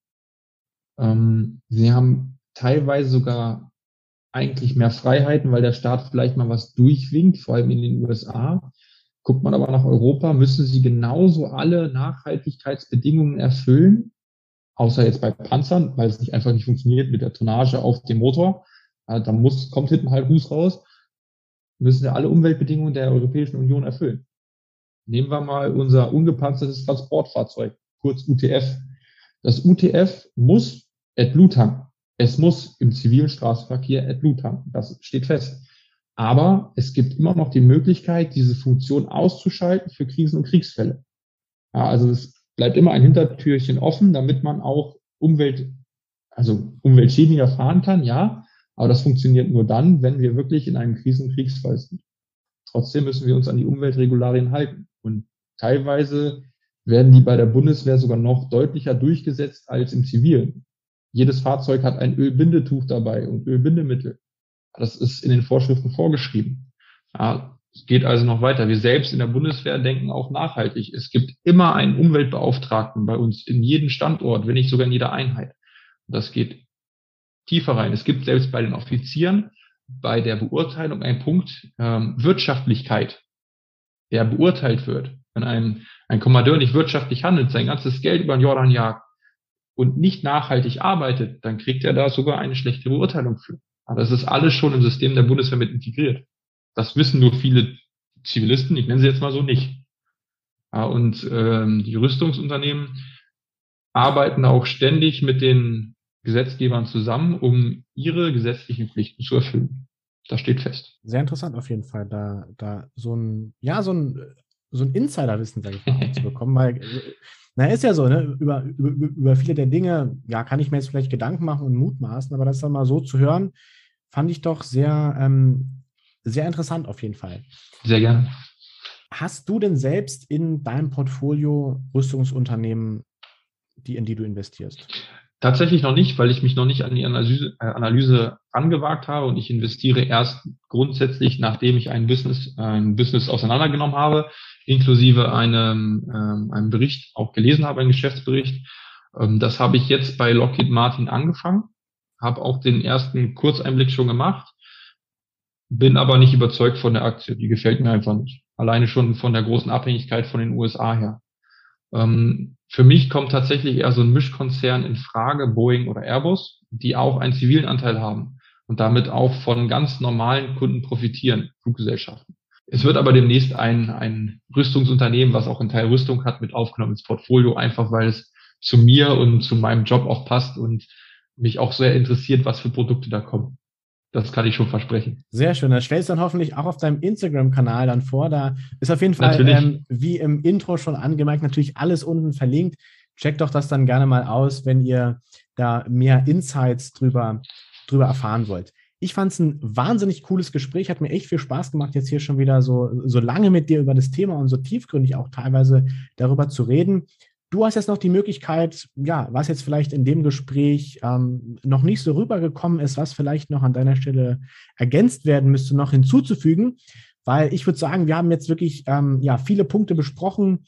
Ähm, sie haben teilweise sogar eigentlich mehr Freiheiten, weil der Staat vielleicht mal was durchwinkt, vor allem in den USA. Guckt man aber nach Europa, müssen sie genauso alle Nachhaltigkeitsbedingungen erfüllen, außer jetzt bei Panzern, weil es nicht einfach nicht funktioniert mit der Tonnage auf dem Motor. Ja, da muss, kommt hinten halt Fuß raus, müssen ja alle Umweltbedingungen der Europäischen Union erfüllen. Nehmen wir mal unser ungepanzertes Transportfahrzeug, kurz UTF. Das UTF muss AdBlue tanken. Es muss im zivilen Straßenverkehr AdBlue tanken. Das steht fest. Aber es gibt immer noch die Möglichkeit, diese Funktion auszuschalten für Krisen- und Kriegsfälle. Ja, also es bleibt immer ein Hintertürchen offen, damit man auch Umwelt, also umweltschädlicher fahren kann, ja. Aber das funktioniert nur dann, wenn wir wirklich in einem Krisen- und Kriegsfall sind. Trotzdem müssen wir uns an die Umweltregularien halten. Und teilweise werden die bei der Bundeswehr sogar noch deutlicher durchgesetzt als im Zivilen. Jedes Fahrzeug hat ein Ölbindetuch dabei und Ölbindemittel. Das ist in den Vorschriften vorgeschrieben. Ja, es geht also noch weiter. Wir selbst in der Bundeswehr denken auch nachhaltig. Es gibt immer einen Umweltbeauftragten bei uns in jedem Standort, wenn nicht sogar in jeder Einheit. Das geht tiefer rein. Es gibt selbst bei den Offizieren bei der Beurteilung einen Punkt ähm, Wirtschaftlichkeit, der beurteilt wird. Wenn ein, ein Kommandeur nicht wirtschaftlich handelt, sein ganzes Geld über den Jordan jagt und nicht nachhaltig arbeitet, dann kriegt er da sogar eine schlechte Beurteilung für. Aber es ist alles schon im System der Bundeswehr mit integriert. Das wissen nur viele Zivilisten, ich nenne sie jetzt mal so nicht. Ja, und ähm, die Rüstungsunternehmen arbeiten auch ständig mit den Gesetzgebern zusammen, um ihre gesetzlichen Pflichten zu erfüllen. Das steht fest. Sehr interessant auf jeden Fall, da, da so ein, ja, so ein, so ein Insiderwissen, sage ich mal, *laughs* zu bekommen, weil, na, ist ja so, ne, über, über, über viele der Dinge, ja, kann ich mir jetzt vielleicht Gedanken machen und mutmaßen, aber das dann mal so zu hören, fand ich doch sehr, ähm, sehr interessant auf jeden Fall. Sehr gerne. Hast du denn selbst in deinem Portfolio Rüstungsunternehmen, die, in die du investierst? Tatsächlich noch nicht, weil ich mich noch nicht an die Analyse, äh, Analyse angewagt habe und ich investiere erst grundsätzlich, nachdem ich ein Business, ein Business auseinandergenommen habe, inklusive einem, ähm, einem Bericht auch gelesen habe, einen Geschäftsbericht. Ähm, das habe ich jetzt bei Lockheed Martin angefangen habe auch den ersten Kurzeinblick schon gemacht, bin aber nicht überzeugt von der Aktie. Die gefällt mir einfach nicht. Alleine schon von der großen Abhängigkeit von den USA her. Ähm, für mich kommt tatsächlich eher so ein Mischkonzern in Frage, Boeing oder Airbus, die auch einen zivilen Anteil haben und damit auch von ganz normalen Kunden profitieren, Fluggesellschaften. Es wird aber demnächst ein, ein Rüstungsunternehmen, was auch einen Teil Rüstung hat, mit aufgenommen ins Portfolio, einfach weil es zu mir und zu meinem Job auch passt und mich auch sehr interessiert, was für Produkte da kommen. Das kann ich schon versprechen. Sehr schön. Das stellst du dann hoffentlich auch auf deinem Instagram-Kanal dann vor. Da ist auf jeden Fall, ähm, wie im Intro schon angemerkt, natürlich alles unten verlinkt. Checkt doch das dann gerne mal aus, wenn ihr da mehr Insights drüber, drüber erfahren wollt. Ich fand es ein wahnsinnig cooles Gespräch, hat mir echt viel Spaß gemacht, jetzt hier schon wieder so, so lange mit dir über das Thema und so tiefgründig auch teilweise darüber zu reden. Du hast jetzt noch die Möglichkeit, ja, was jetzt vielleicht in dem Gespräch ähm, noch nicht so rübergekommen ist, was vielleicht noch an deiner Stelle ergänzt werden müsste, noch hinzuzufügen, weil ich würde sagen, wir haben jetzt wirklich ähm, ja viele Punkte besprochen.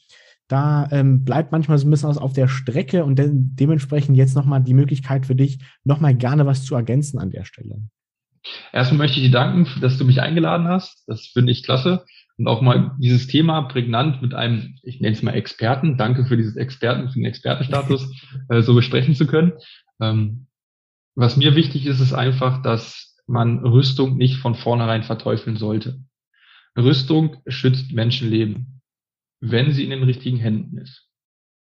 Da ähm, bleibt manchmal so ein bisschen was auf der Strecke und de dementsprechend jetzt nochmal die Möglichkeit für dich, nochmal gerne was zu ergänzen an der Stelle. Erstmal möchte ich dir danken, dass du mich eingeladen hast. Das finde ich klasse und auch mal dieses Thema prägnant mit einem, ich nenne es mal Experten, danke für dieses Experten, für den Expertenstatus, *laughs* äh, so besprechen zu können. Ähm, was mir wichtig ist, ist einfach, dass man Rüstung nicht von vornherein verteufeln sollte. Rüstung schützt Menschenleben, wenn sie in den richtigen Händen ist.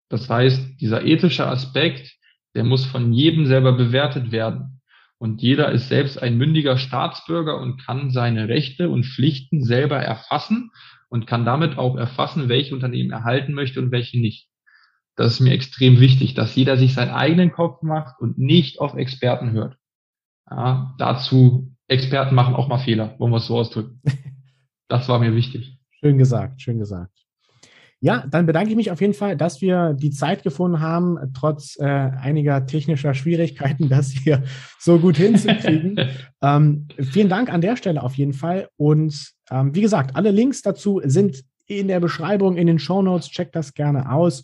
Das heißt, dieser ethische Aspekt, der muss von jedem selber bewertet werden. Und jeder ist selbst ein mündiger Staatsbürger und kann seine Rechte und Pflichten selber erfassen und kann damit auch erfassen, welche Unternehmen erhalten möchte und welche nicht. Das ist mir extrem wichtig, dass jeder sich seinen eigenen Kopf macht und nicht auf Experten hört. Ja, dazu, Experten machen auch mal Fehler, wollen wir es so ausdrücken. *laughs* Das war mir wichtig. Schön gesagt, schön gesagt. Ja, dann bedanke ich mich auf jeden Fall, dass wir die Zeit gefunden haben, trotz äh, einiger technischer Schwierigkeiten, *laughs* das hier so gut hinzukriegen. *laughs* ähm, vielen Dank an der Stelle auf jeden Fall. Und ähm, wie gesagt, alle Links dazu sind in der Beschreibung, in den Show Notes. Checkt das gerne aus.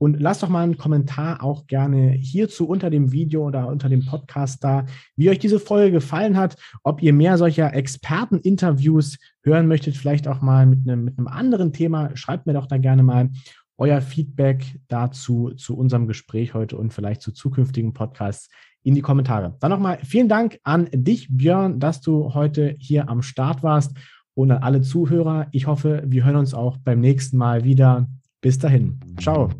Und lasst doch mal einen Kommentar auch gerne hierzu unter dem Video oder unter dem Podcast da, wie euch diese Folge gefallen hat, ob ihr mehr solcher Experteninterviews hören möchtet, vielleicht auch mal mit einem, mit einem anderen Thema. Schreibt mir doch da gerne mal euer Feedback dazu, zu unserem Gespräch heute und vielleicht zu zukünftigen Podcasts in die Kommentare. Dann nochmal vielen Dank an dich, Björn, dass du heute hier am Start warst und an alle Zuhörer. Ich hoffe, wir hören uns auch beim nächsten Mal wieder. Bis dahin. Ciao.